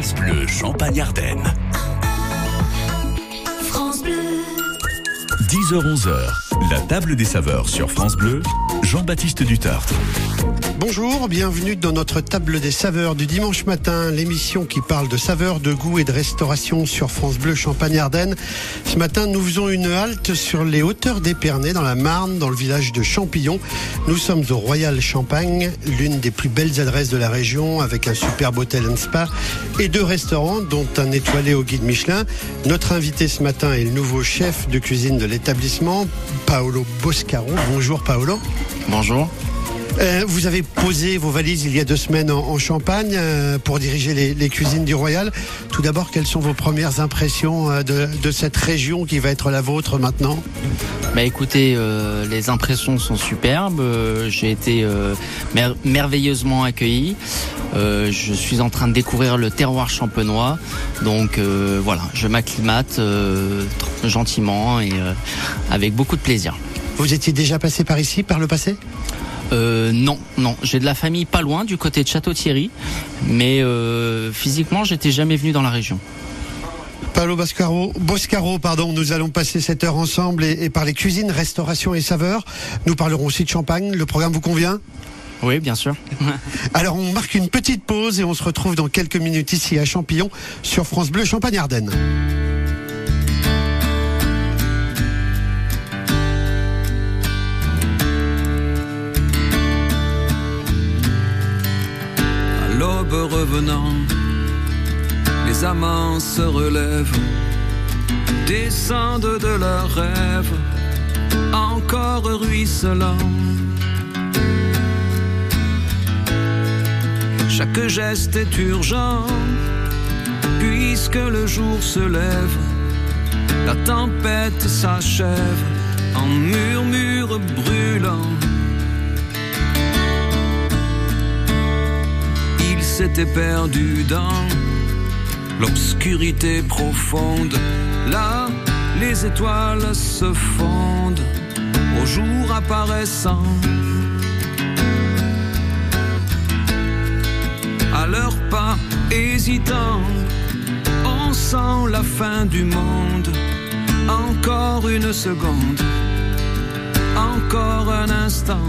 France Bleu Champagne-Ardenne. France Bleu. 10h-11h, la table des saveurs sur France Bleu, Jean-Baptiste Dutartre. Bonjour, bienvenue dans notre table des saveurs du dimanche matin, l'émission qui parle de saveurs, de goût et de restauration sur France Bleu Champagne-Ardenne. Ce matin, nous faisons une halte sur les hauteurs d'Épernay, dans la Marne, dans le village de Champillon. Nous sommes au Royal Champagne, l'une des plus belles adresses de la région, avec un superbe hôtel and spa et deux restaurants, dont un étoilé au guide Michelin. Notre invité ce matin est le nouveau chef de cuisine de l'établissement, Paolo Boscaro. Bonjour Paolo. Bonjour. Euh, vous avez posé vos valises il y a deux semaines en, en Champagne euh, pour diriger les, les cuisines du Royal. Tout d'abord, quelles sont vos premières impressions euh, de, de cette région qui va être la vôtre maintenant? Bah écoutez, les impressions sont superbes. J'ai été mer- merveilleusement accueilli. Euh, je suis en train de découvrir le terroir champenois. Donc euh, voilà, je m'acclimate euh, gentiment et avec beaucoup de plaisir. Vous étiez déjà passé par ici, par le passé? Euh, non, non, j'ai de la famille pas loin du côté de Château-Thierry, mais euh, physiquement, j'étais jamais venu dans la région. Paolo Boscaro, Boscaro, pardon, nous allons passer cette heure ensemble et, et parler cuisine, restauration et saveurs. Nous parlerons aussi de champagne. Le programme vous convient? Oui, bien sûr. Alors on marque une petite pause et on se retrouve dans quelques minutes ici à Champillon sur France Bleu Champagne-Ardenne. À revenant, les amants se relèvent, descendent de leurs rêves, encore ruisselants. Chaque geste est urgent, puisque le jour se lève, la tempête s'achève en murmure brûlant. S'était perdu dans l'obscurité profonde. Là, les étoiles se fondent au jour apparaissant. À leurs pas hésitants, on sent la fin du monde. Encore une seconde, encore un instant.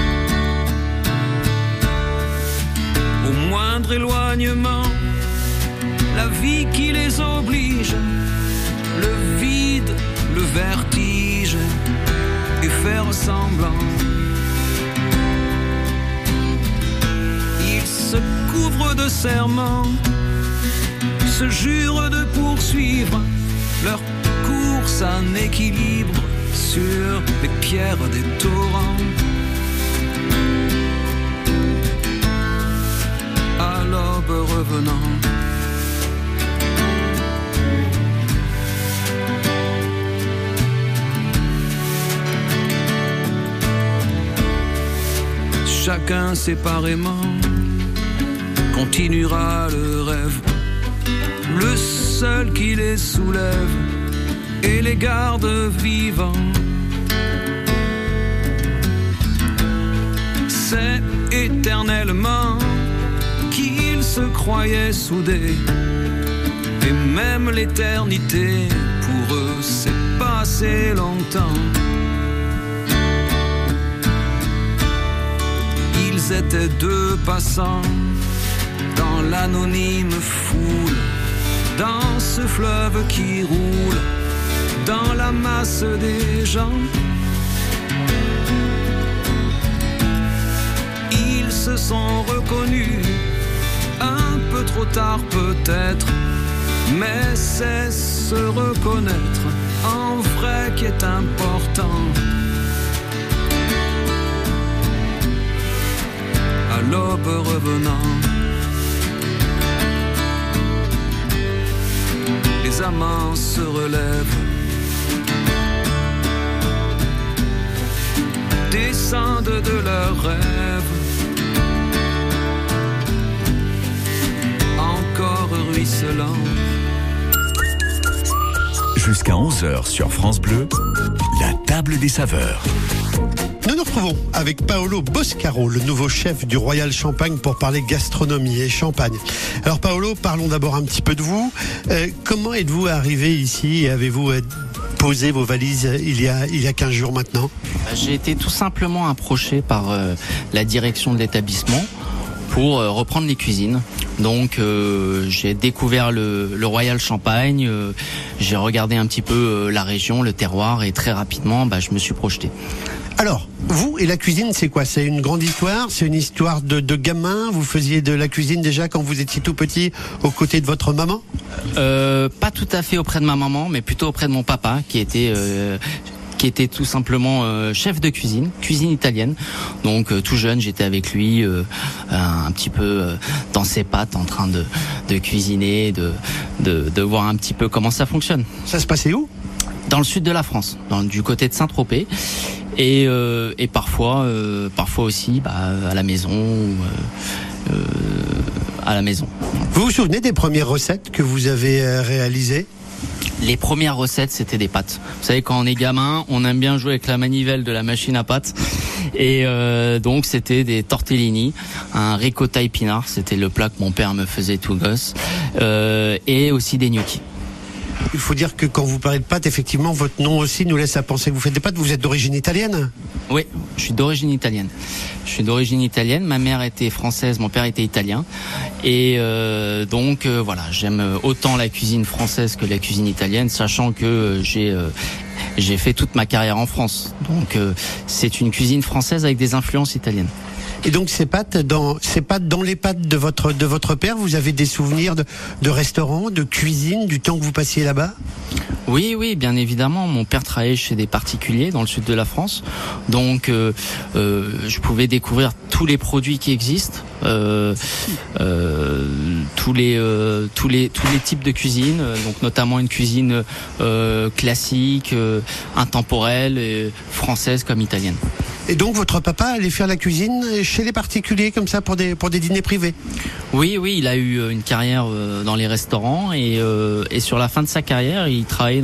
Éloignement, la vie qui les oblige, le vide, le vertige, et faire semblant. Ils se couvrent de serments, se jurent de poursuivre leur course en équilibre sur les pierres des torrents. Revenant. Chacun séparément continuera le rêve, le seul qui les soulève et les garde vivants. C'est éternellement se croyaient soudés. Et même l'éternité, pour eux, c'est passé longtemps. Ils étaient deux passants dans l'anonyme foule, dans ce fleuve qui roule, dans la masse des gens. Ils se sont trop tard peut-être, mais c'est se reconnaître en vrai qui est important. À l'aube revenant, les amants se relèvent. Descendent de leurs rêves ruisselant. Jusqu'à 11h sur France Bleu, la table des saveurs. Nous nous retrouvons avec Paolo Boscaro, le nouveau chef du Royal Champagne pour parler gastronomie et champagne. Alors Paolo, parlons d'abord un petit peu de vous. Euh, comment êtes-vous arrivé ici et avez-vous euh, posé vos valises il y a, il y a 15 jours maintenant? J'ai été tout simplement approché par euh, la direction de l'établissement pour euh, reprendre les cuisines. Donc euh, j'ai découvert le, le, Royal Champagne, euh, j'ai regardé un petit peu euh, la région, le terroir et très rapidement bah, je me suis projeté. Alors, vous et la cuisine, c'est quoi? C'est une grande histoire? C'est une histoire de, de gamin? Vous faisiez de la cuisine déjà quand vous étiez tout petit aux côtés de votre maman? Pas tout à fait auprès de ma maman, mais plutôt auprès de mon papa qui était qui était tout simplement euh, chef de cuisine, cuisine italienne. Donc euh, tout jeune, j'étais avec lui, euh, un, petit peu dans ses pattes, en train de, de cuisiner, de, de, de voir un petit peu comment ça fonctionne. Ça se passait où? Dans le sud de la France, dans, du côté de Saint-Tropez. Et, et parfois, parfois aussi bah, à la maison. À la maison. Vous vous souvenez des premières recettes que vous avez réalisées? Les premières recettes, c'était des pâtes. Vous savez, quand on est gamin, on aime bien jouer avec la manivelle de la machine à pâtes. Et euh, donc, c'était des tortellini, un ricotta épinard, c'était le plat que mon père me faisait tout gosse, euh, et aussi des gnocchis. Il faut dire que quand vous parlez de pâtes, effectivement, votre nom aussi nous laisse à penser que vous faites des pâtes. Vous êtes d'origine italienne Oui, je suis d'origine italienne. Je suis d'origine italienne. Ma mère était française, mon père était italien. Et euh, donc euh, voilà, j'aime autant la cuisine française que la cuisine italienne, sachant que euh, j'ai j'ai fait toute ma carrière en France. Donc c'est une cuisine française avec des influences italiennes. Et donc ces pâtes, dans ces pâtes dans les pâtes de votre de votre père, vous avez des souvenirs de, de restaurants, de cuisine, du temps que vous passiez là-bas? Oui, oui, bien évidemment. Mon père travaillait chez des particuliers dans le sud de la France, donc euh, euh, je pouvais découvrir tous les produits qui existent, euh, tous les tous les tous les types de cuisine, donc notamment une cuisine classique, intemporelle, française comme italienne. Et donc votre papa allait faire la cuisine chez les particuliers comme ça pour des pour des dîners privés. Oui, oui, il a eu une carrière dans les restaurants et, euh, et sur la fin de sa carrière, il travaillait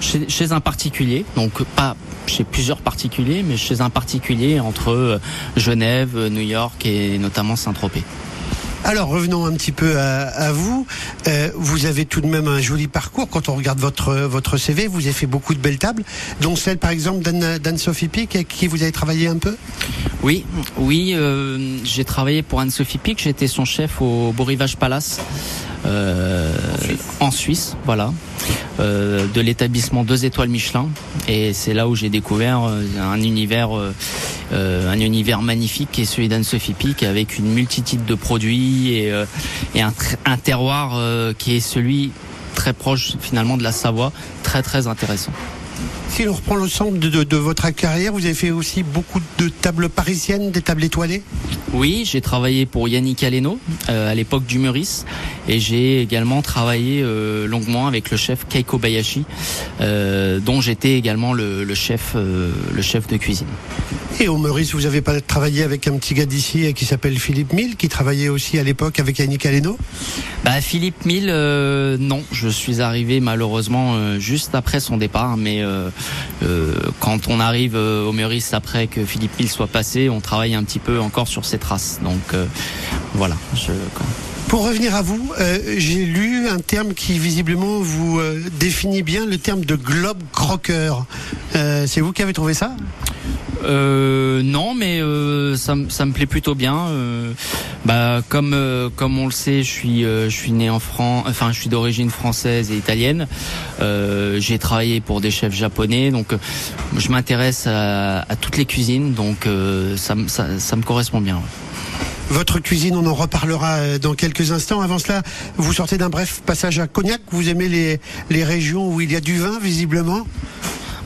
chez, chez un particulier, donc pas chez plusieurs particuliers, mais chez un particulier entre Genève, New York et notamment Saint-Tropez. Alors revenons un petit peu à, vous. Euh, vous avez tout de même un joli parcours quand on regarde votre votre CV. Vous avez fait beaucoup de belles tables, dont celle par exemple d'Anne-Sophie Pic, avec qui vous avez travaillé un peu? Oui, oui, euh, j'ai travaillé pour Anne-Sophie Pic. J'étais son chef au Beau Palace. Euh, en Suisse, voilà, euh, de l'établissement deux étoiles Michelin, et c'est là où j'ai découvert un univers, euh, un univers magnifique qui est celui d'Anne-Sophie Pic, avec une multitude de produits et, un, terroir qui est celui très proche finalement de la Savoie, très très intéressant. Si l'on reprend l'ensemble de, de, de, votre carrière, vous avez fait aussi beaucoup de tables parisiennes, des tables étoilées? Oui, j'ai travaillé pour Yannick Aleno euh, à l'époque du Meurice et j'ai également travaillé euh, longuement avec le chef Keiko Bayashi, euh, dont j'étais également le, le chef, le chef de cuisine. Et au Meurice, vous avez pas travaillé avec un petit gars d'ici qui s'appelle Philippe Mille, qui travaillait aussi à l'époque avec Yannick Aleno? Bah, Philippe Mille, euh, non. Je suis arrivé malheureusement juste après son départ, mais quand on arrive au Meurice après que Philippe Mille soit passé, on travaille un petit peu encore sur ses traces. Donc voilà. Pour revenir à vous, euh, j'ai lu un terme qui visiblement vous euh, définit bien, le terme de globe croqueur. Euh, c'est vous qui avez trouvé ça? Euh, non, mais euh, ça, me plaît plutôt bien. Euh, bah, comme on le sait, je suis né en France, enfin je suis d'origine française et italienne. J'ai travaillé pour des chefs japonais, donc je m'intéresse à, toutes les cuisines, donc ça, me correspond bien. Votre cuisine, on en reparlera dans quelques instants. Avant cela, vous sortez d'un bref passage à Cognac. Vous aimez les régions où il y a du vin, visiblement?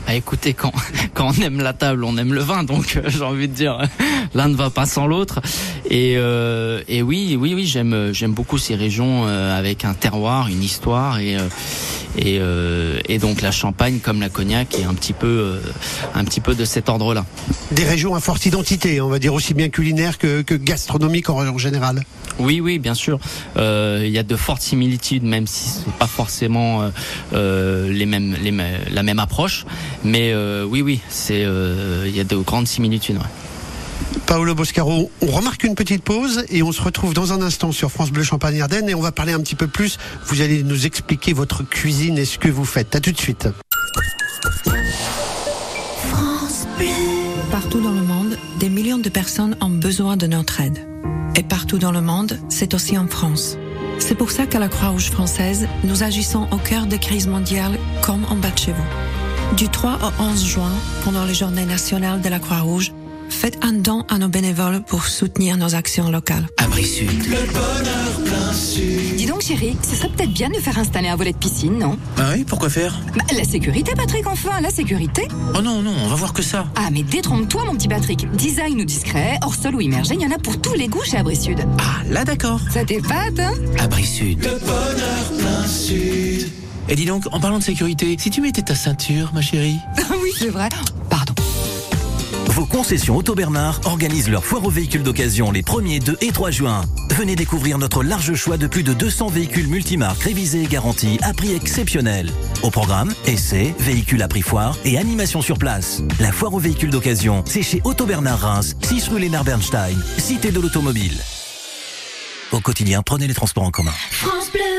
Ah, écoutez, quand, on aime la table, on aime le vin, donc euh, j'ai envie de dire, l'un ne va pas sans l'autre. Et, euh, et oui, oui, oui, j'aime, j'aime beaucoup ces régions euh, avec un terroir, une histoire et Et, et donc la Champagne, comme la Cognac, est un petit peu, un petit peu de cet ordre-là. Des régions à forte identité, on va dire aussi bien culinaire que, que gastronomique en, général. Oui, oui, bien sûr. Il y a de fortes similitudes, même si c'est pas forcément les mêmes, les, la même approche. Mais oui, oui, c'est il y a de grandes similitudes. Paolo Boscaro, on remarque une petite pause et on se retrouve dans un instant sur France Bleu Champagne Ardenne et on va parler un petit peu plus. Vous allez nous expliquer votre cuisine et ce que vous faites. À tout de suite. France Bleu. Partout dans le monde, des millions de personnes ont besoin de notre aide. Et partout dans le monde, c'est aussi en France. C'est pour ça qu'à la Croix-Rouge française, nous agissons au cœur des crises mondiales comme en bas de chez vous. Du 3 au 11 juin, pendant les journées nationales de la Croix-Rouge, faites un don à nos bénévoles pour soutenir nos actions locales. Abri Sud. Le bonheur plein sud. Dis donc, chérie, ce serait peut-être bien de faire installer un volet de piscine, non? Ah oui, pourquoi faire? Bah, La sécurité, Patrick, enfin, la sécurité. Oh non, non, on va voir que ça. Ah, mais détrompe-toi, mon petit Patrick. Design ou discret, hors sol ou immergé, il y en a pour tous les goûts chez Abri Sud. Ah, là d'accord. Ça t'épate, hein Abri Sud. Le bonheur plein sud. Et dis donc, en parlant de sécurité, si tu mettais ta ceinture, ma chérie? oui, c'est vrai. Vos concessions Auto Bernard organisent leur foire aux véhicules d'occasion les 1er, 2 et 3 juin. Venez découvrir notre large choix de plus de 200 véhicules multimarques révisés et garantis à prix exceptionnel. Au programme, essais, véhicules à prix foire et animation sur place. La foire aux véhicules d'occasion, c'est chez Auto Bernard Reims, 6 rue Lénard Bernstein, cité de l'automobile. Au quotidien, prenez les transports en commun. France Bleu.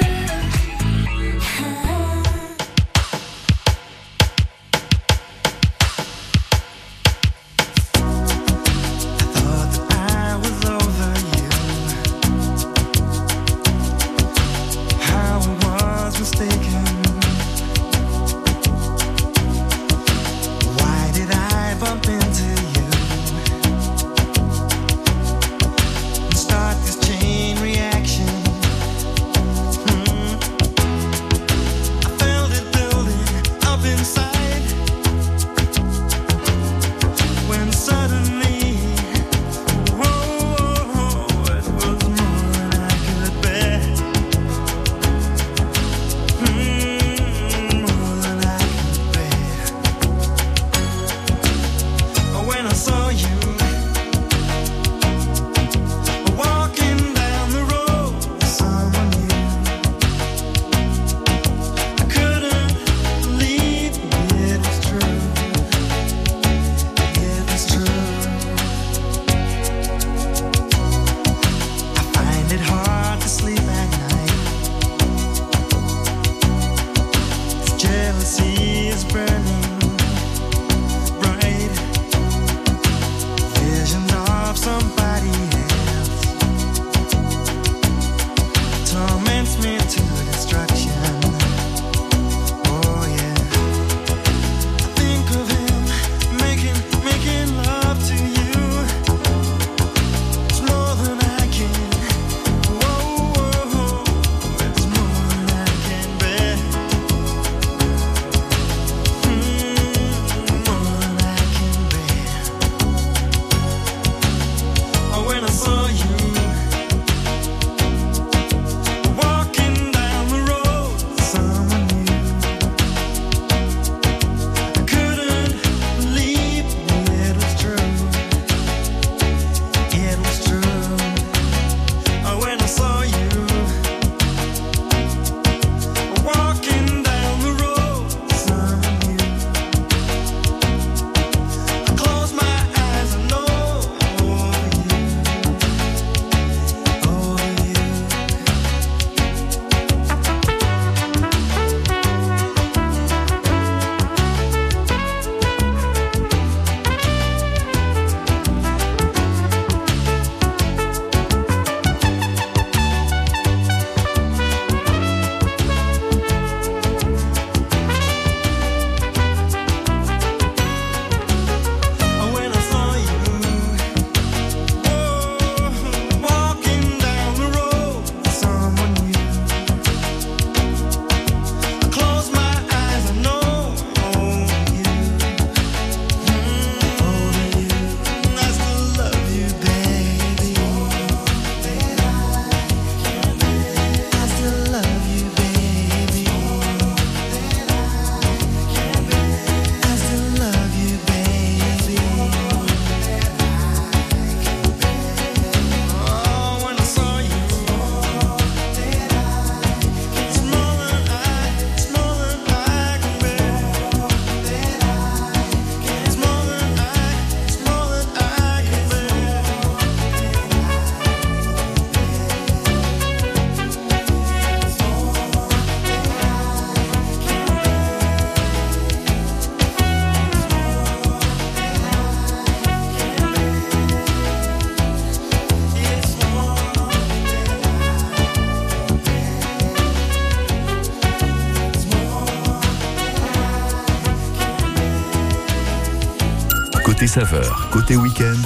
Saveurs. Côté week-end,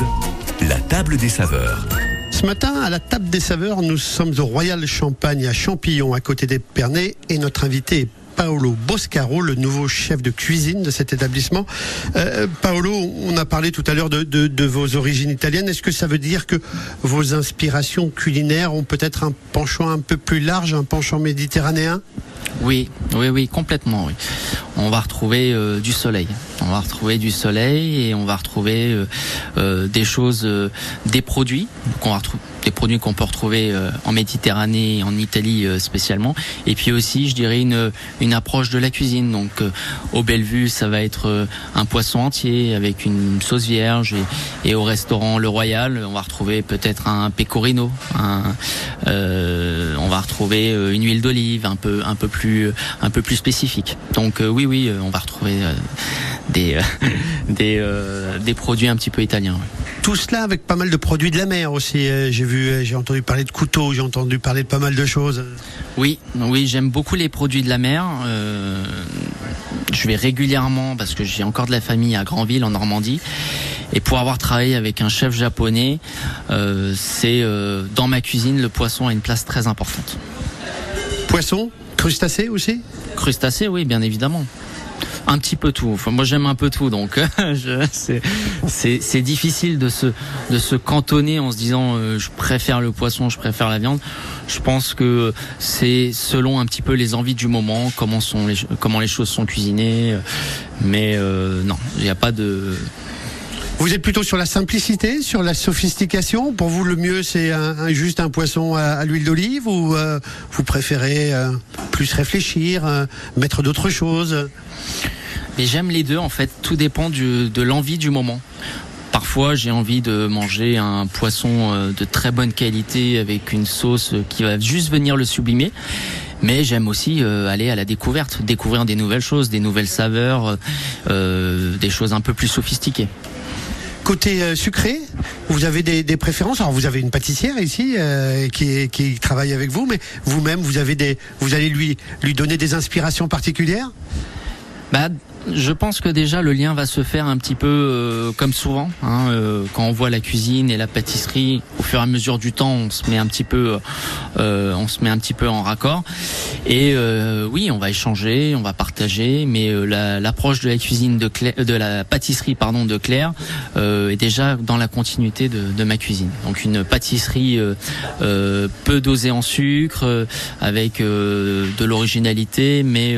la table des saveurs. Ce matin, à la table des saveurs, nous sommes au Royal Champagne à Champillon, à côté d'Épernay, et notre invité est Paolo Boscaro, le nouveau chef de cuisine de cet établissement. Euh, Paolo, on a parlé tout à l'heure de, de, de, vos origines italiennes. Est-ce que ça veut dire que vos inspirations culinaires ont peut-être un penchant un peu plus large, un penchant méditerranéen? Oui, oui, oui, complètement. Oui. On va retrouver euh, du soleil. On va retrouver du soleil et on va retrouver euh, euh, des choses, des produits qu'on va retrouver des produits qu'on peut retrouver euh, en Méditerranée en Italie euh, spécialement. Et puis aussi, je dirais, une, une approche de la cuisine. Donc euh, au Bellevue, ça va être un poisson entier avec une sauce vierge. Et, au restaurant Le Royal, on va retrouver peut-être un pecorino. Euh, on va retrouver une huile d'olive un peu, un peu plus, un peu plus spécifique. Donc oui, oui, on va retrouver des, des, des produits un petit peu italiens. Tout cela avec pas mal de produits de la mer aussi. J'ai vu euh, j'ai entendu parler de couteaux, j'ai entendu parler de pas mal de choses. Oui, oui, j'aime beaucoup les produits de la mer. Euh, je vais régulièrement parce que j'ai encore de la famille à Granville en Normandie. Et pour avoir travaillé avec un chef japonais, euh, c'est dans ma cuisine le poisson a une place très importante. Poisson, crustacés aussi? Crustacés, oui, bien évidemment un petit peu tout. Enfin, moi, j'aime un peu tout, donc c'est difficile de se de se cantonner en se disant euh, je préfère le poisson, je préfère la viande. Je pense que c'est selon un petit peu les envies du moment, comment sont les comment les choses sont cuisinées. Mais euh, non, il n'y a pas de vous êtes plutôt sur la simplicité, sur la sophistication. Pour vous, le mieux, c'est juste un poisson à, l'huile d'olive ou euh, vous préférez plus réfléchir, mettre d'autres choses? J'aime les deux en fait. Tout dépend de l'envie du moment. Parfois, j'ai envie de manger un poisson euh, de très bonne qualité avec une sauce qui va juste venir le sublimer. Mais j'aime aussi euh, aller à la découverte, découvrir des nouvelles choses, des nouvelles saveurs, euh, des choses un peu plus sophistiquées. Côté sucré, vous avez des, préférences? Alors vous avez une pâtissière ici qui, qui travaille avec vous, mais vous-même vous avez des, vous allez lui lui donner des inspirations particulières? Bah, je pense que déjà le lien va se faire un petit peu euh, comme souvent hein, euh, quand on voit la cuisine et la pâtisserie au fur et à mesure du temps on se met un petit peu euh, on se met un petit peu en raccord. Et oui on va échanger on va partager mais l'approche de la cuisine de de la pâtisserie pardon de Claire est déjà dans la continuité de, de ma cuisine. Donc une pâtisserie peu dosée en sucre avec de l'originalité mais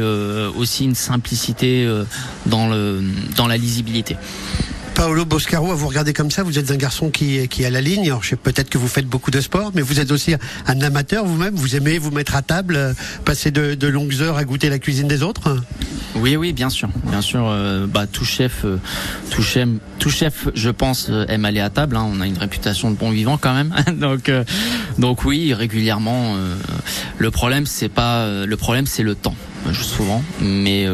aussi une simplicité dans, la lisibilité. Paolo Boscaro, à vous regarder comme ça, vous êtes un garçon qui, est à la ligne. Alors, je sais peut-être que vous faites beaucoup de sport, mais vous êtes aussi un amateur vous-même. Vous aimez vous mettre à table, euh, passer de, longues heures à goûter la cuisine des autres? Oui, oui, bien sûr. Bien sûr, euh, bah, tout chef, euh, tout chef, tout chef, je pense, aime aller à table. Hein. On a une réputation de bon vivant quand même. donc, donc oui, régulièrement. le problème, c'est pas, le problème, c'est le temps souvent, mais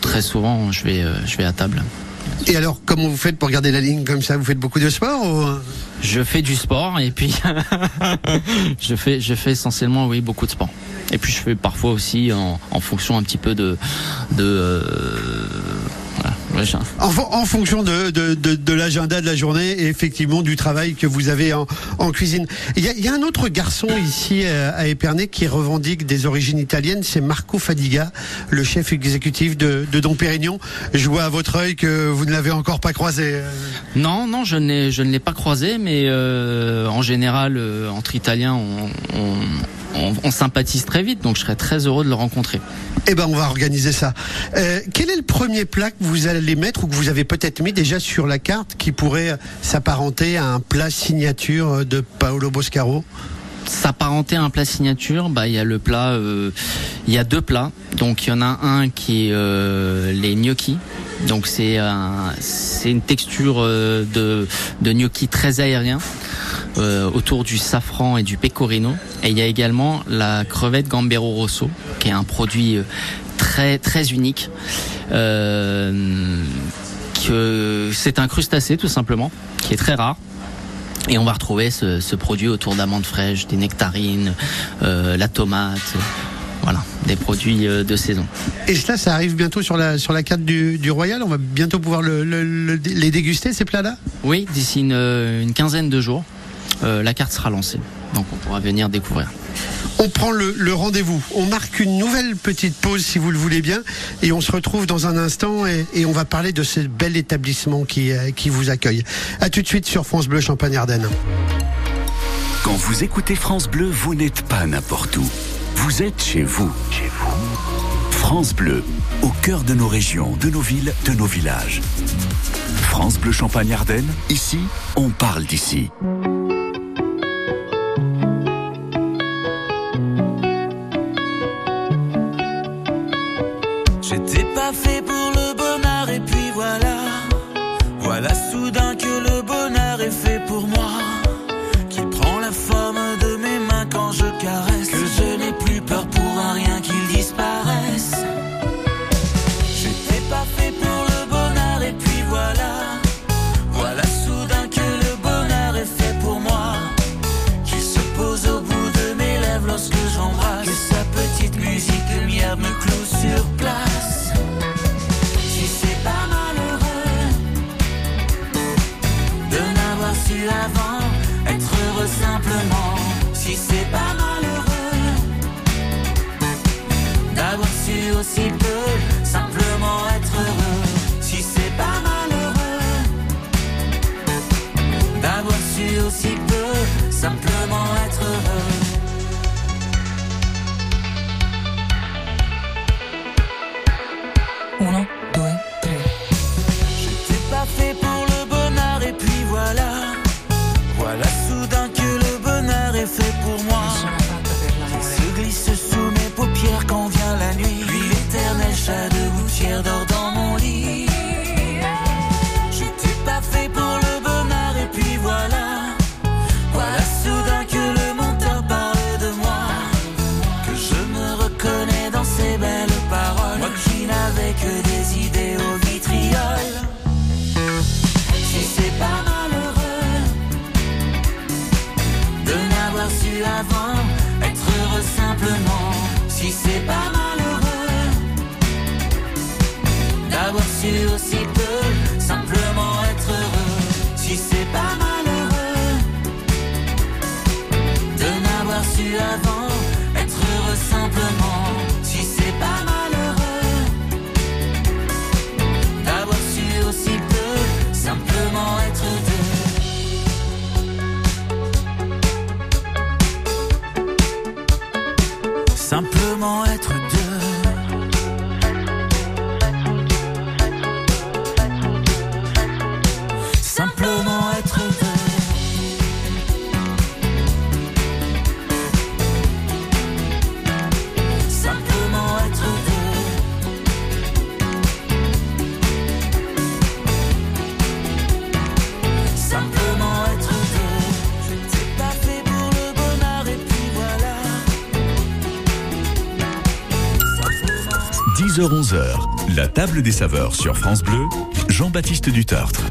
très souvent, je vais à table. Et alors, comment vous faites pour garder la ligne comme ça? Vous faites beaucoup de sport. Je fais du sport et puis je fais essentiellement oui beaucoup de sport. Et puis je fais parfois aussi en, fonction un petit peu de de euh, en, fonction de, de, de, l'agenda de la journée et effectivement du travail que vous avez en, en cuisine. Il y, a, il y, a, un autre garçon ici euh, à Épernay qui revendique des origines italiennes, c'est Marco Fadiga, le chef exécutif de, de Don Pérignon. Je vois à votre œil que vous ne l'avez encore pas croisé. Euh. Non, non, je, je ne l'ai pas croisé, mais euh, en général, euh, entre Italiens, on, on on, sympathise très vite, donc je serais très heureux de le rencontrer. Eh ben, on va organiser ça. Euh, quel est le premier plat que vous allez mettre ou que vous avez peut-être mis déjà sur la carte qui pourrait s'apparenter à un plat signature de Paolo Boscaro? S'apparenter à un plat signature, bah il y a le plat, euh, il y a deux plats. Donc il y en a un qui est euh, les gnocchi. Donc c'est c'est une texture de de gnocchi très aérien. Euh, autour du safran et du pecorino. Et il y a également la crevette Gambero Rosso, qui est un produit euh, très très unique. Euh, que c'est un crustacé tout simplement, qui est très rare. Et on va retrouver ce, produit autour d'amandes fraîches, des nectarines, la tomate. Voilà, des produits euh, de saison. Et cela, ça arrive bientôt sur la, sur la carte du, du Royal. On va bientôt pouvoir le- le- le- les déguster, ces plats-là? Oui, d'ici une, euh, une quinzaine de jours, euh, la carte sera lancée. Donc on pourra venir découvrir. On prend le, le rendez-vous. On marque une nouvelle petite pause, si vous le voulez bien. Et on se retrouve dans un instant et, et on va parler de ce bel établissement qui, euh, qui vous accueille. À tout de suite sur France Bleu Champagne-Ardenne. Quand vous écoutez France Bleu, vous n'êtes pas n'importe où. Vous êtes chez vous. Chez vous. France Bleu, au cœur de nos régions, de nos villes, de nos villages. France Bleu Champagne-Ardenne, ici, on parle d'ici. 10h-11h, la table des saveurs sur France Bleu, Jean-Baptiste Dutartre.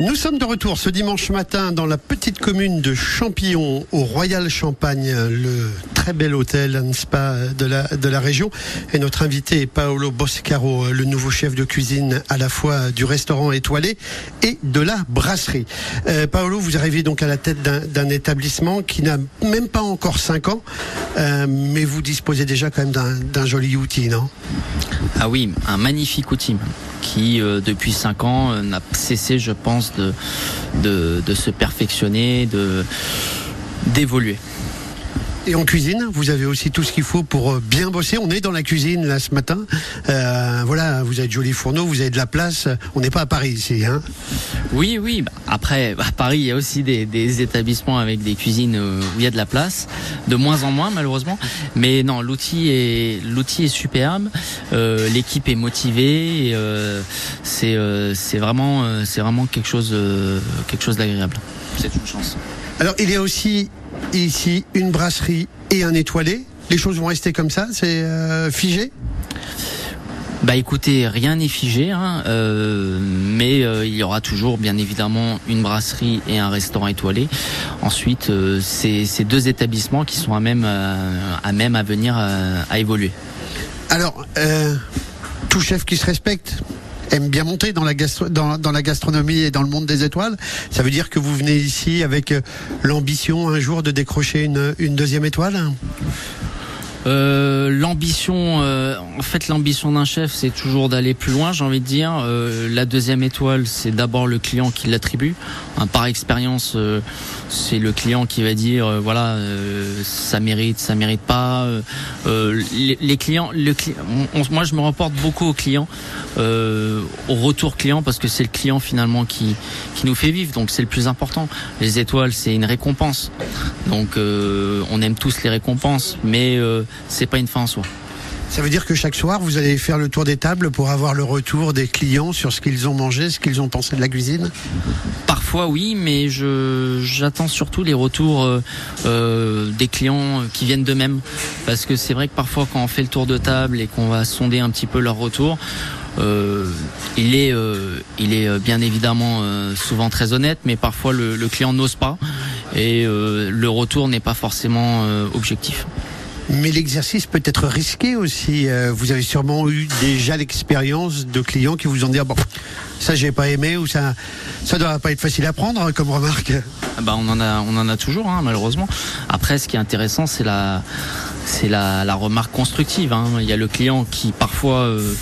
Nous sommes de retour ce dimanche matin dans la petite commune de Champillon au Royal Champagne, le très bel hôtel un spa de la, de la région. Et notre invité est Paolo Boscaro, le nouveau chef de cuisine à la fois du restaurant étoilé et de la brasserie. Euh, Paolo, vous arrivez donc à la tête d'un établissement qui n'a même pas encore 5 ans, euh, mais vous disposez déjà quand même d'un joli outil, non? Ah oui, un magnifique outil qui, euh, depuis 5 ans, n'a cessé, je pense, de, de, de se perfectionner, de d'évoluer. Et en cuisine, vous avez aussi tout ce qu'il faut pour euh, bien bosser. On est dans la cuisine là ce matin. Euh, voilà, vous avez de jolis fourneaux, vous avez de la place. On n'est pas à Paris ici, hein Oui, oui. après, à Paris, il y a aussi des, des établissements avec des cuisines euh, où il y a de la place, de moins en moins malheureusement. Mais non, l'outil est l'outil est superbe. Euh, L'équipe est motivée. et, euh, c'est euh, c'est vraiment c'est vraiment quelque chose quelque chose d'agréable. C'est une chance. Alors, il y a aussi ici une brasserie et un étoilé. Les choses vont rester comme ça, c'est euh, figé? Bah écoutez, rien n'est figé, hein, euh, mais euh, il y aura toujours bien évidemment une brasserie et un restaurant étoilé. Ensuite, euh, c'est ces deux établissements qui sont à même à même à venir à évoluer. Alors, tout chef qui se respecte aime bien monter dans la, gastronomie et dans le monde des étoiles. Ça veut dire que vous venez ici avec l'ambition un jour de décrocher une deuxième étoile? Euh, l'ambition, euh, en fait, l'ambition d'un chef, c'est toujours d'aller plus loin. J'ai envie de dire. Euh, la deuxième étoile, c'est d'abord le client qui l'attribue. Hein, par expérience, c'est le client qui va dire, voilà, ça mérite, ça mérite pas. Les, clients, moi, je me rapporte beaucoup aux clients, au retour client, parce que c'est le client finalement qui qui nous fait vivre. Donc, c'est le plus important. Les étoiles, c'est une récompense. Donc, on aime tous les récompenses, mais c'est pas une fin en soi. Ça veut dire que chaque soir, vous allez faire le tour des tables pour avoir le retour des clients sur ce qu'ils ont mangé, ce qu'ils ont pensé de la cuisine? Parfois oui, mais j'attends surtout les retours euh, euh, des clients qui viennent d'eux-mêmes. Parce que c'est vrai que parfois quand on fait le tour de table et qu'on va sonder un petit peu leur retour, euh, il est, il est bien évidemment souvent très honnête, mais parfois le client n'ose pas et le retour n'est pas forcément objectif. Mais l'exercice peut être risqué aussi. Euh, vous avez sûrement eu déjà l'expérience de clients qui vous ont dit ah bon, ça j'ai pas aimé ou ça ça doit pas être facile à prendre hein, comme remarque. Ah bah on en a on en a toujours hein, malheureusement. Après ce qui est intéressant c'est la c'est la, la, remarque constructive. Hein. Il y a le client qui parfois euh,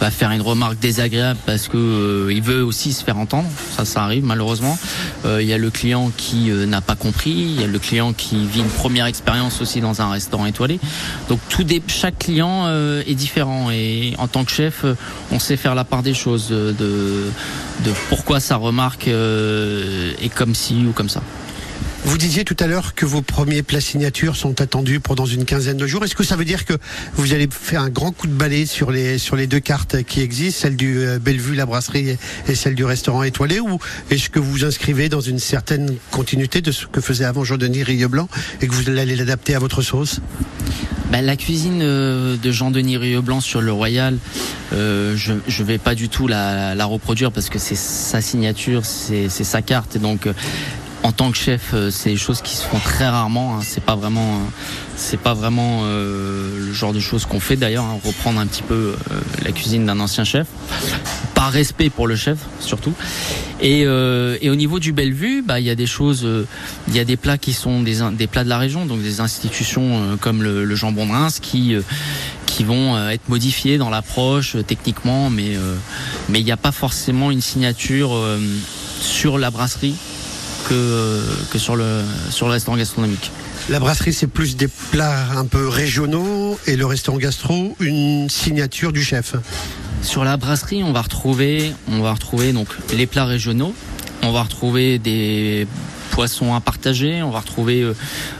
va faire une remarque désagréable parce que euh, il veut aussi se faire entendre. Ça, ça arrive malheureusement. Euh, il y a le client qui n'a pas compris. Il y a le client qui vit une première expérience aussi dans un restaurant étoilé. Donc tout chaque client est différent et en tant que chef, on sait faire la part des choses de, de pourquoi sa remarque est comme ci ou comme ça. Vous disiez tout à l'heure que vos premiers plats signatures sont attendus pour dans une quinzaine de jours. Est-ce que ça veut dire que vous allez faire un grand coup de balai sur les sur les deux cartes qui existent, celle du euh, Bellevue, la brasserie et celle du restaurant étoilé, ou est-ce que vous inscrivez dans une certaine continuité de ce que faisait avant Jean-Denis Rieux-Blanc et que vous allez l'adapter à votre sauce? Ben, la cuisine euh, de Jean-Denis Rieux-Blanc sur le Royal, euh, je je vais pas du tout la, la reproduire parce que c'est sa signature, c'est sa carte et donc en tant que chef, euh, c'est des choses qui se font très rarement. Hein. C'est pas vraiment, euh, euh, le genre de choses qu'on fait d'ailleurs. Hein. reprendre un petit peu la cuisine d'un ancien chef, par respect pour le chef surtout. Et, au niveau du Bellevue, bah il y a des choses, il y a des plats qui sont des, plats de la région, donc des institutions comme le, jambon de Reims qui vont être modifiés dans l'approche techniquement, mais il n'y a pas forcément une signature sur la brasserie que, que sur, le, sur le restaurant gastronomique. La brasserie, c'est plus des plats un peu régionaux et le restaurant gastro, une signature du chef. Sur la brasserie, on va retrouver, on va retrouver donc les plats régionaux. On va retrouver des poissons à partager. On va retrouver euh,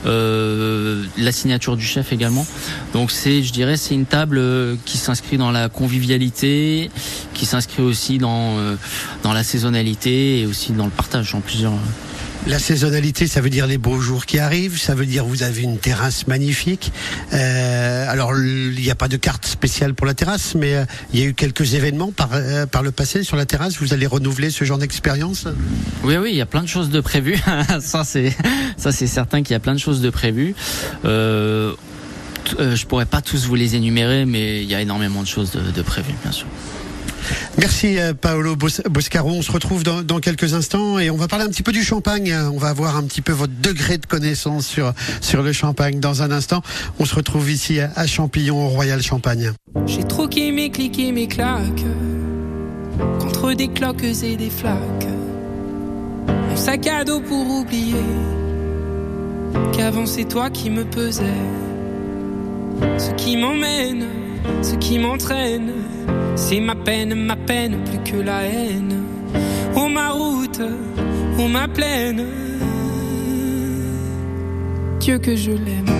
euh, la signature du chef également. Donc c'est, je dirais, c'est une table euh, qui s'inscrit dans la convivialité, qui s'inscrit aussi dans dans la saisonnalité et aussi dans le partage en plusieurs. La saisonnalité, ça veut dire les beaux jours qui arrivent, ça veut dire vous avez une terrasse magnifique. Euh, alors il n'y a pas de carte spéciale pour la terrasse, mais euh, il y a eu quelques événements par, euh, par le passé sur la terrasse. Vous allez renouveler ce genre d'expérience? Oui, oui, il y a plein de choses de prévues. ça c'est ça c'est certain qu'il y a plein de choses de prévues. Euh, je pourrais pas tous vous les énumérer, mais il y a énormément de choses de, de prévues, bien sûr. Merci euh, Paolo Boscaro. On se retrouve dans, quelques instants et on va parler un petit peu du champagne. On va voir un petit peu votre degré de connaissance sur, le champagne dans un instant. On se retrouve ici à Champillon au Royal Champagne. J'ai troqué mes clics et mes claques contre des cloques et des flaques. Mon sac à dos pour oublier qu'avant c'est toi qui me pesais. Ce qui m'emmène, ce qui m'entraîne c'est ma peine, ma peine, plus que la haine. Oh ma route, oh ma plaine. Dieu que je l'aime.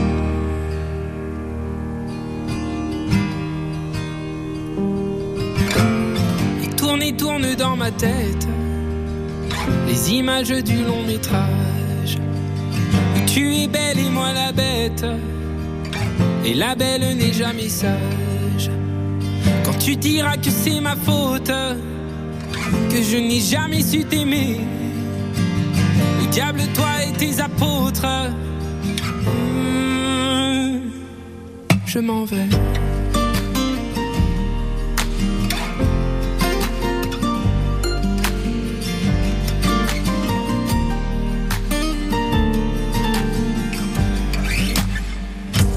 Et tourne et tourne dans ma tête les images du long métrage. tu es belle et moi la bête. Et la belle n'est jamais sage tu diras que c'est ma faute, que je n'ai jamais su t'aimer. Au diable, toi et tes apôtres. Mmh, je m'en vais.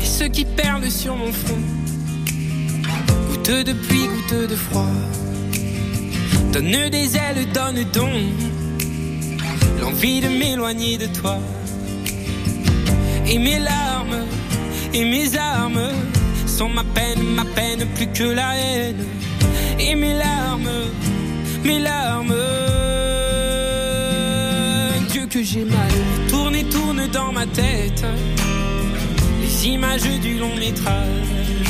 Et ceux qui perlent sur mon front, de pluie, goutte de froid, donne des ailes, donne donc l'envie de m'éloigner de toi. Et mes larmes et mes armes sont ma peine, ma peine plus que la haine. Et mes larmes, mes larmes, Dieu que j'ai mal, tourne et tourne dans ma tête les images du long métrage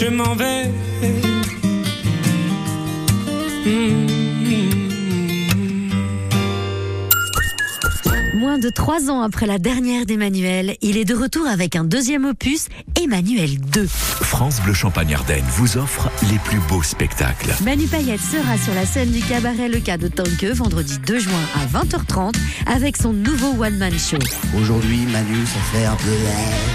Je m'en vais. Moins de trois ans après la dernière d'Emmanuel, il est de retour avec un deuxième opus, Emmanuel 2. France Bleu Champagne Ardenne vous offre les plus beaux spectacles. Manu Payette sera sur la scène du cabaret Le Cas de Tanque vendredi 2 juin à 20h30 avec son nouveau one-man show. Aujourd'hui, Manu, ça fait un peu.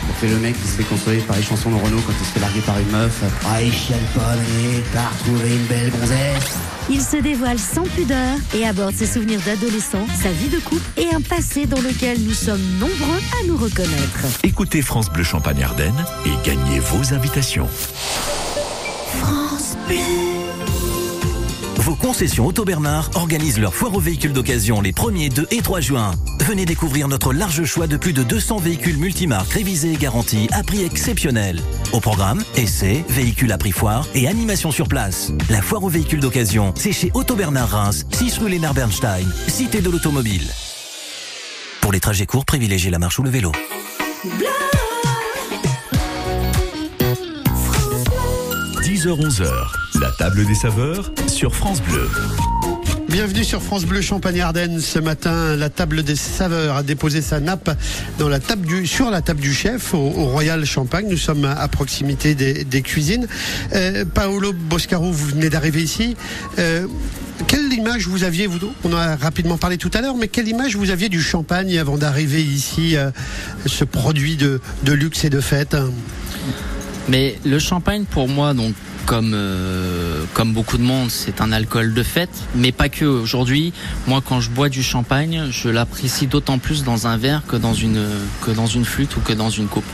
On fait le mec qui se fait consoler par les chansons de Renault quand il se fait larguer par une meuf. Ah, il chiale pas, mais t'as retrouvé une belle gonzesse. Il se dévoile sans pudeur et aborde ses souvenirs d'adolescent, sa vie de couple et un passé dans lequel nous sommes nombreux à nous reconnaître. Écoutez France Bleu Champagne Ardenne et gagnez vos invitations. France Bleu. Vos concessions Auto Bernard organisent leur foire aux véhicules d'occasion les 1er, 2 et 3 juin. Venez découvrir notre large choix de plus de 200 véhicules multimarques révisés et garantis à prix exceptionnel. Au programme, essais, véhicules à prix foire et animation sur place. La foire aux véhicules d'occasion, c'est chez Auto Bernard Reims, 6 rue Lénard Bernstein, cité de l'automobile. Pour les trajets courts, privilégiez la marche ou le vélo. 10h-11h, la table des saveurs sur France Bleu. Bienvenue sur France Bleu Champagne-Ardenne. Ce matin, la table des saveurs a déposé sa nappe dans la table du, sur la table du chef au, au Royal Champagne. Nous sommes à, à proximité des, des cuisines. Euh, Paolo Boscaro, vous venez d'arriver ici. Euh, quelle image vous aviez, vous, on en a rapidement parlé tout à l'heure, mais quelle image vous aviez du champagne avant d'arriver ici, euh, ce produit de, de luxe et de fête? Mais le champagne, pour moi, donc comme euh, comme beaucoup de monde, c'est un alcool de fête, mais pas que. Aujourd'hui, moi, quand je bois du champagne, je l'apprécie d'autant plus dans un verre que dans une que dans une flûte ou que dans une coupe.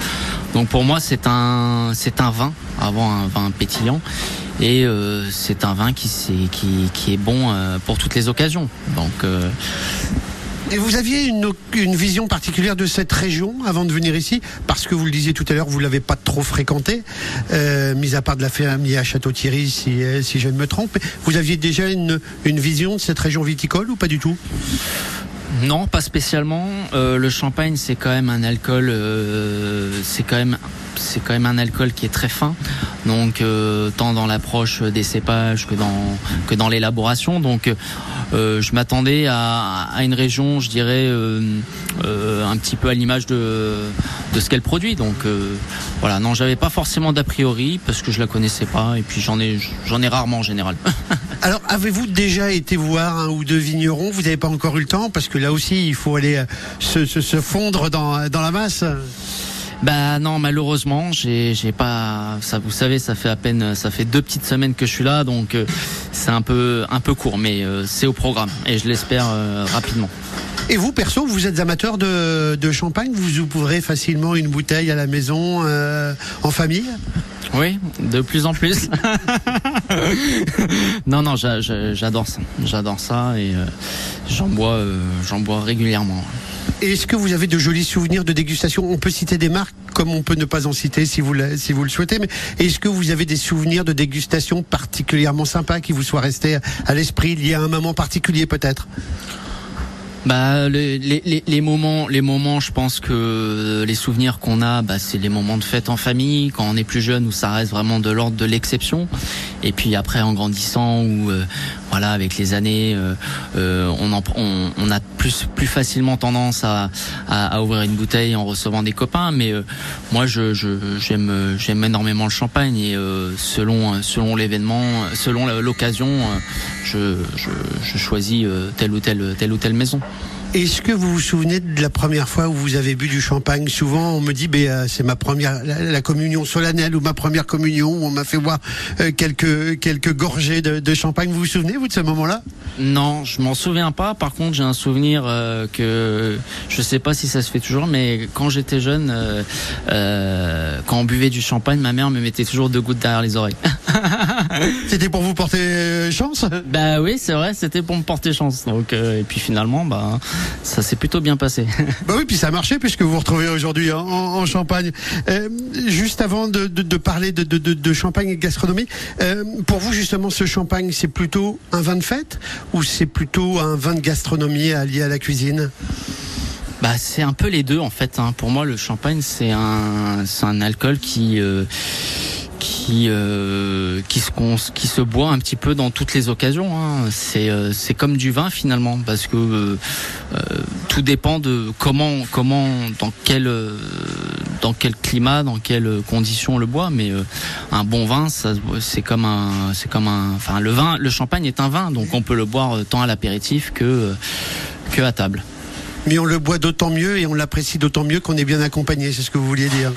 Donc pour moi, c'est un c'est un vin avant un vin pétillant. Et euh, c'est un vin qui, c'est- qui, qui est bon euh, pour toutes les occasions. Donc Et vous aviez une, vision particulière de cette région avant de venir ici? Parce que vous le disiez tout à l'heure, vous l'avez pas trop fréquenté, euh, mis à part de la famille à Château-Thierry, si, euh, si je ne me trompe. Vous aviez déjà une vision de cette région viticole ou pas du tout? Non, pas spécialement. Euh, le champagne, c'est quand même un alcool, euh, c'est quand même, c'est quand même un alcool qui est très fin. Donc, euh, tant dans l'approche des cépages que dans que dans l'élaboration. Donc, euh, je m'attendais à, à, une région, je dirais, euh, euh, un petit peu à l'image de de ce qu'elle produit. Donc, voilà. Non, j'avais pas forcément d'a priori parce que je la connaissais pas. Et puis, j'en ai j'en ai rarement en général. Alors, avez-vous déjà été voir un ou deux vignerons? Vous n'avez pas encore eu le temps parce que là aussi, il faut aller se, se, se fondre dans, dans la masse. Bah non, malheureusement, j'ai j'ai pas ça vous savez, ça fait à peine ça fait deux petites semaines que je suis là donc euh, c'est un peu un peu court mais euh, c'est au programme et je l'espère euh, rapidement. Et vous, perso, vous êtes amateur de, de champagne? Vous ouvrez facilement une bouteille à la maison, euh, en famille? Oui, de plus en plus. non, non, j'adore ça. J'adore ça et euh, j'en bois, euh, j'en bois régulièrement. Est-ce que vous avez de jolis souvenirs de dégustation? On peut citer des marques comme on peut ne pas en citer si vous, le, si vous le souhaitez, mais est-ce que vous avez des souvenirs de dégustation particulièrement sympas qui vous soient restés à l'esprit liés à un moment particulier peut-être? Bah les, les, les, moments, les moments, je pense que les souvenirs qu'on a, bah, c'est les moments de fête en famille, quand on est plus jeune, où ça reste vraiment de l'ordre de l'exception. Et puis après, en grandissant, où euh, voilà, avec les années, euh, euh, on, en, on, on, a plus plus facilement tendance à, à, à, ouvrir une bouteille en recevant des copains. Mais moi, je j'aime j'aime énormément le champagne et selon selon l'événement, selon l'occasion, je, je, je choisis telle ou telle telle ou telle maison. Est-ce que vous vous souvenez de la première fois où vous avez bu du champagne? Souvent, on me dit, ben, c'est ma première, la, la, communion solennelle ou ma première communion où on m'a fait boire euh, quelques quelques gorgées de, de, champagne. Vous vous souvenez vous de ce moment-là? Non, je m'en souviens pas. Par contre, j'ai un souvenir euh, que je sais pas si ça se fait toujours, mais quand j'étais jeune, euh quand on buvait du champagne, ma mère me mettait toujours deux gouttes derrière les oreilles. c'était pour vous porter chance? Bah oui, c'est vrai, c'était pour me porter chance. Donc et puis finalement, bah ça s'est plutôt bien passé. bah oui, puis ça a marché puisque vous vous retrouvez aujourd'hui en, en, Champagne. Euh, juste avant de, de, de parler de, de, champagne et de gastronomie, euh, pour vous justement ce champagne, c'est plutôt un vin de fête ou c'est plutôt un vin de gastronomie lié à la cuisine? Bah, c'est un peu les deux en fait. Hein. Pour moi, le champagne, c'est un, c'est un alcool qui euh, qui euh, qui se boit un petit peu dans toutes les occasions. Hein. C'est euh, c'est comme du vin finalement parce que euh, tout dépend de comment comment dans quel dans quel climat, dans quelles conditions on le boit. Mais un bon vin, c'est comme un c'est comme un enfin le vin, le champagne est un vin, donc on peut le boire tant à l'apéritif que que à table. Mais on le boit d'autant mieux et on l'apprécie d'autant mieux qu'on est bien accompagné, c'est ce que vous vouliez dire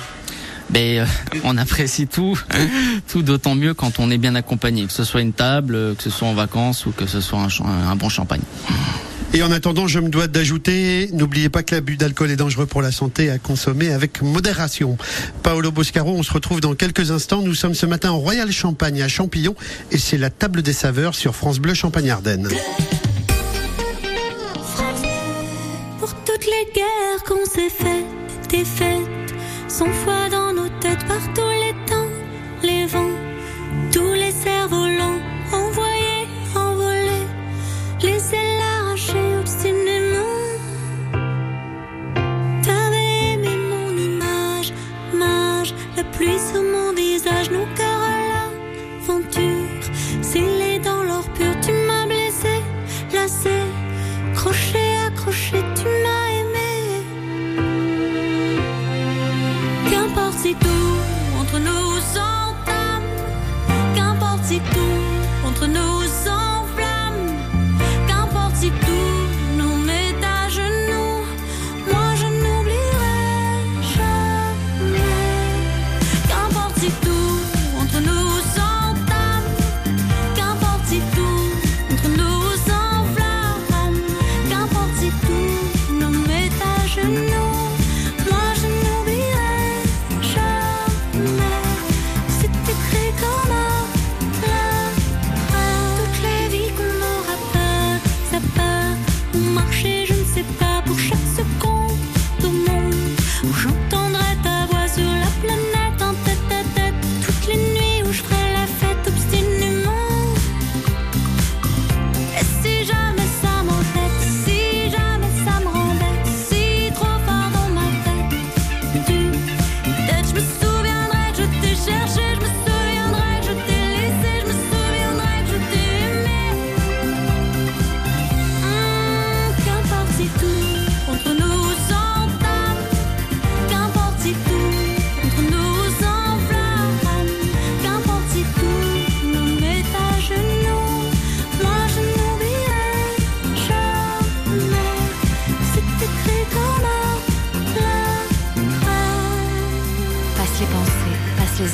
mais euh, on apprécie tout, tout d'autant mieux quand on est bien accompagné, que ce soit une table, que ce soit en vacances ou que ce soit un, un bon champagne. Et en attendant, je me dois d'ajouter, n'oubliez pas que l'abus d'alcool est dangereux pour la santé à consommer avec modération. Paolo Boscaro, on se retrouve dans quelques instants. Nous sommes ce matin au Royal Champagne à Champillon et c'est la table des saveurs sur France Bleu Champagne-Ardenne. Pour toutes les guerres qu'on s'est faites, des fêtes, sans foi dans par tous les temps, les vents, tous les cerfs-volants envoyés, envolés, les ailes arrachées obstinément. T'avais aimé mon image, mage, la pluie sur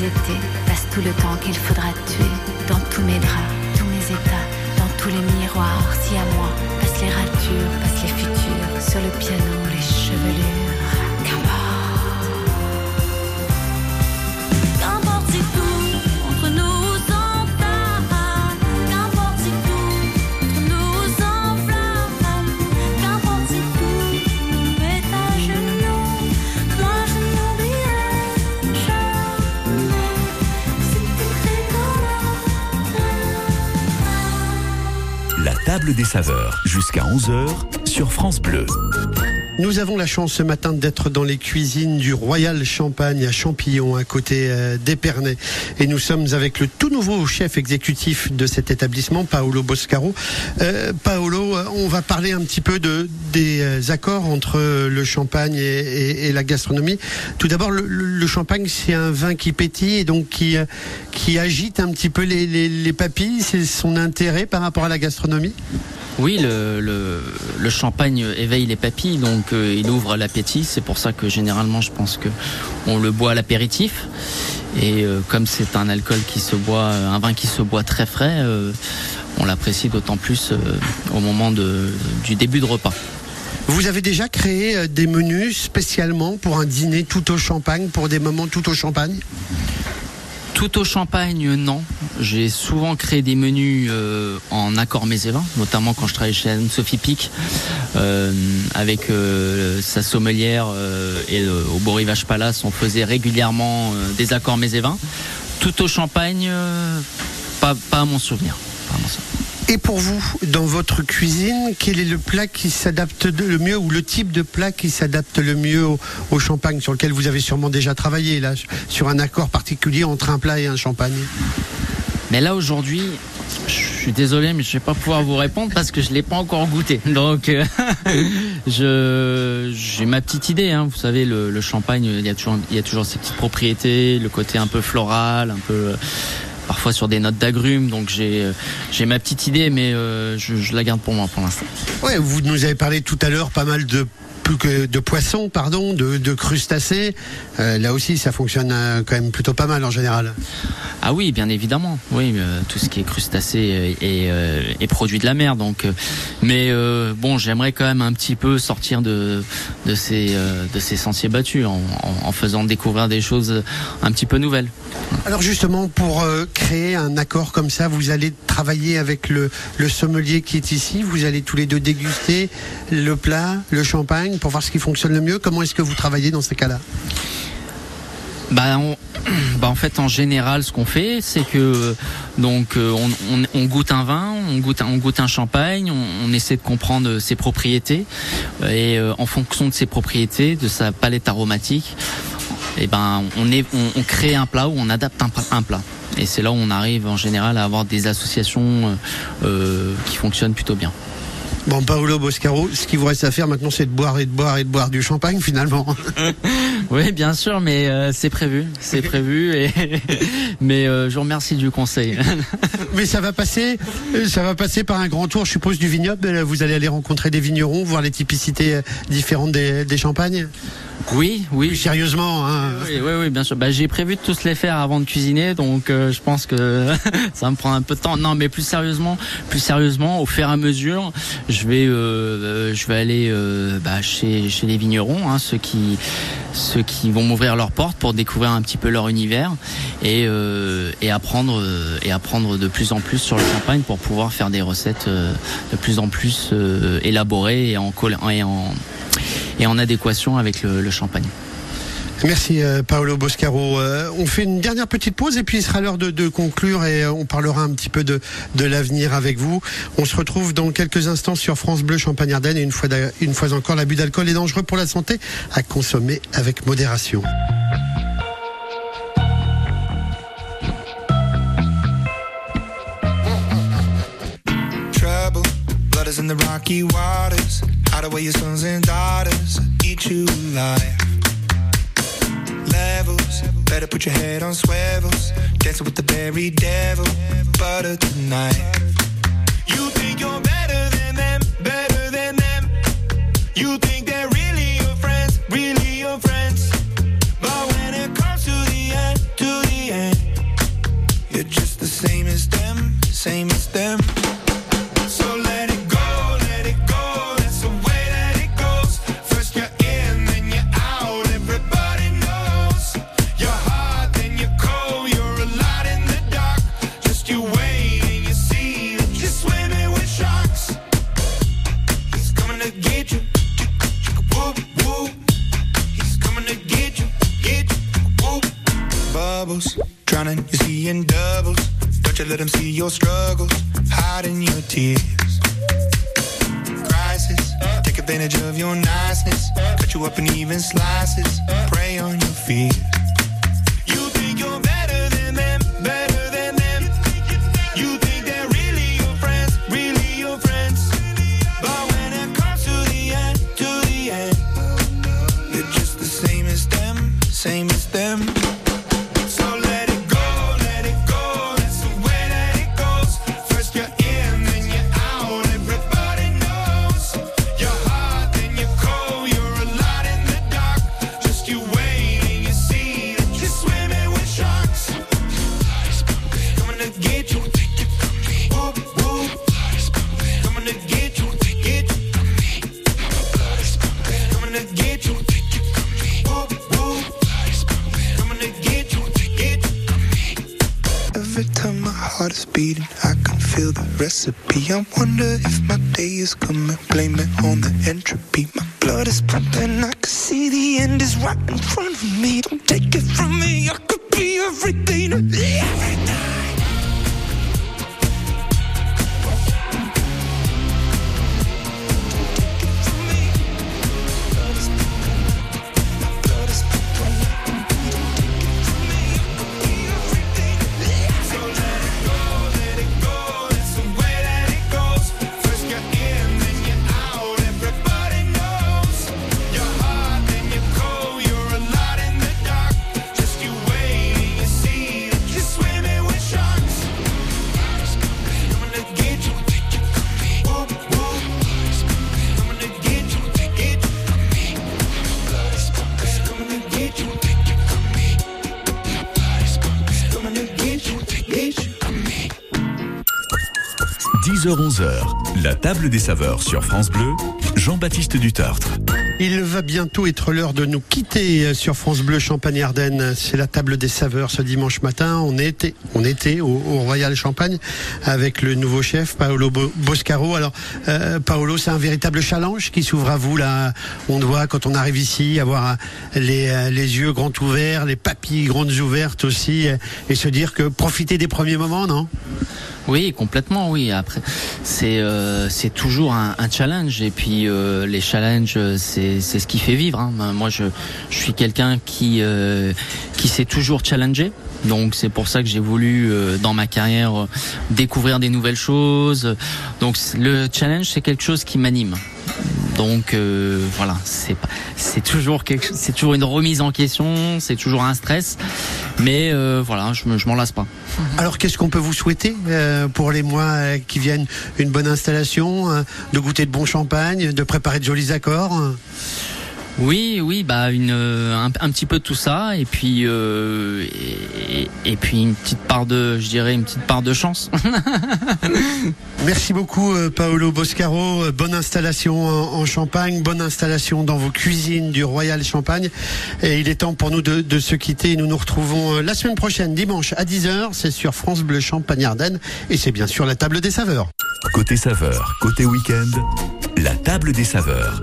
étés, passe tout le temps qu'il faudra tuer. Des saveurs, jusqu'à 11h sur France Bleu. Nous avons la chance ce matin d'être dans les cuisines du Royal Champagne à Champillon, à côté euh, d'Épernay. Et nous sommes avec le tout nouveau chef exécutif de cet établissement, Paolo Boscaro. Euh, Paolo, on va parler un petit peu de, des euh, accords entre le champagne et, la gastronomie. Tout d'abord, le, champagne, c'est un vin qui pétille et donc qui, qui agite un petit peu les, les papilles. C'est son intérêt par rapport à la gastronomie? Oui, le, champagne éveille les papilles, donc euh, il ouvre l'appétit. C'est pour ça que généralement, je pense que on le boit à l'apéritif. Et euh, comme c'est un alcool qui se boit, euh, un vin qui se boit très frais, on l'apprécie d'autant plus au moment du début de repas. Vous avez déjà créé des menus spécialement pour un dîner tout au champagne, pour des moments tout au champagne? Tout au champagne, non. J'ai souvent créé des menus euh, en accord mets et vins, notamment quand je travaillais chez Anne-Sophie Pic, euh, avec euh, sa sommelière et au Beau Palace, on faisait régulièrement des accords vins. Tout au champagne. Pas à mon souvenir. Et pour vous, dans votre cuisine, quel est le plat qui s'adapte le mieux ou le type de plat qui s'adapte le mieux au, champagne sur lequel vous avez sûrement déjà travaillé là, sur un accord particulier entre un plat et un champagne? Mais là aujourd'hui, je suis désolé, mais je vais pas pouvoir vous répondre parce que je l'ai pas encore goûté. Donc, euh, j'ai ma petite idée. Hein. Vous savez, le, champagne, il y a toujours ses petites propriétés, le côté un peu floral, un peu parfois sur des notes d'agrumes. Donc j'ai euh, j'ai ma petite idée, mais euh, je, la garde pour moi pour l'instant. Ouais, vous nous avez parlé tout à l'heure pas mal de plus que de poissons, pardon, de, de crustacés. Euh, là aussi, ça fonctionne euh, quand même plutôt pas mal en général. Ah oui, bien évidemment. Oui, euh, tout ce qui est crustacé est, euh, est produit de la mer. Donc, mais bon, j'aimerais quand même un petit peu sortir de de ces de ces sentiers battus en, en- en faisant découvrir des choses un petit peu nouvelles. Alors justement, pour créer un accord comme ça, vous allez travailler avec le, le sommelier qui est ici. Vous allez tous les deux déguster le plat, le champagne, pour voir ce qui fonctionne le mieux. Comment est-ce que vous travaillez dans ces cas-là on- bah, en fait, en général, ce qu'on fait, c'est que donc euh, on, goûte un vin, on goûte, un- champagne, on, essaie de comprendre ses propriétés et euh, en fonction de ses propriétés, de sa palette aromatique, et ben on crée un plat ou on adapte un, plat. Et c'est là où on arrive en général à avoir des associations euh, qui fonctionnent plutôt bien. Bon, Paolo Boscaro, ce qu'il vous reste à faire maintenant, c'est de boire et de boire et de boire du champagne finalement. Oui, bien sûr, mais euh, c'est prévu, c'est prévu. Et mais euh, je vous remercie du conseil. Mais ça va passer, ça va passer par un grand tour, je suppose, du vignoble. Euh, Vous allez aller rencontrer des vignerons, voir les typicités différentes des, des champagnes? Oui, oui. Plus sérieusement, hein. Oui, oui, oui, bien sûr. Bah, j'ai prévu de tous les faire avant de cuisiner, donc euh, je pense que ça me prendre un peu de temps. Non, mais plus sérieusement, plus sérieusement, au fur et à mesure, je vais, je vais aller bah, chez, chez les vignerons, hein, ceux qui, ceux qui vont m'ouvrir leurs portes pour découvrir un petit peu leur univers et, euh, apprendre, et apprendre de plus en plus sur le champagne pour pouvoir faire des recettes euh, de plus en plus euh, élaborées et en, adéquation avec le champagne. Merci euh, Paolo Boscaro. Euh, on fait une dernière petite pause et puis il sera l'heure de, conclure et euh, on parlera un petit peu de, de l'avenir avec vous. On se retrouve dans quelques instants sur France Bleu Champagne-Ardenne et une fois, une fois encore, l'abus d'alcool est dangereux pour la santé à consommer avec modération. in the rocky waters. Your sons and daughters. Eat you alive. Better put your head on swivels. Dancing with the very devil. Butter tonight. You think you're better than them, better than them. You think la table des saveurs sur France Bleu, Jean-Baptiste Dutartre. Il va bientôt être l'heure de nous quitter sur France Bleu Champagne-Ardenne. C'est la table des saveurs ce dimanche matin. On était, on était au, Royal Champagne avec le nouveau chef Paolo Bo- Boscaro. Alors, euh, Paolo, c'est un véritable challenge qui s'ouvre à vous là. On doit, quand on arrive ici, avoir les, euh, les yeux grands ouverts, les papilles grandes ouvertes aussi, euh, et se dire que profiter des premiers moments, non? Oui, complètement, oui. Après, c'est euh, toujours un, challenge et puis euh, les challenges, c'est c'est ce qui fait vivre. hein. Moi, je je suis quelqu'un qui euh, qui s'est toujours challengé. Donc c'est pour ça que j'ai voulu euh, dans ma carrière euh, découvrir des nouvelles choses. Donc le challenge c'est quelque chose qui m'anime. Donc euh, voilà, c'est c'est toujours quelque chose- c'est toujours une remise en question, c'est toujours un stress, mais euh, voilà, je me- je m'en lasse pas. Alors qu'est-ce qu'on peut vous souhaiter euh, pour les mois qui viennent? Une bonne installation, euh, de goûter de bon champagne, de préparer de jolis accords? euh Oui, oui, bah une euh, un, un petit peu de tout ça et puis euh, et, et puis une petite part de, je dirais une petite part de chance. Merci beaucoup euh, Paolo Boscaro. Bonne installation en, en Champagne, bonne installation dans vos cuisines du Royal Champagne. Et il est temps pour nous de, de se quitter. Nous nous retrouvons la semaine prochaine, dimanche à 10h. C'est sur France Bleu Champagne-Ardenne et c'est bien sûr la table des saveurs. Côté saveur, côté week-end, la table des saveurs.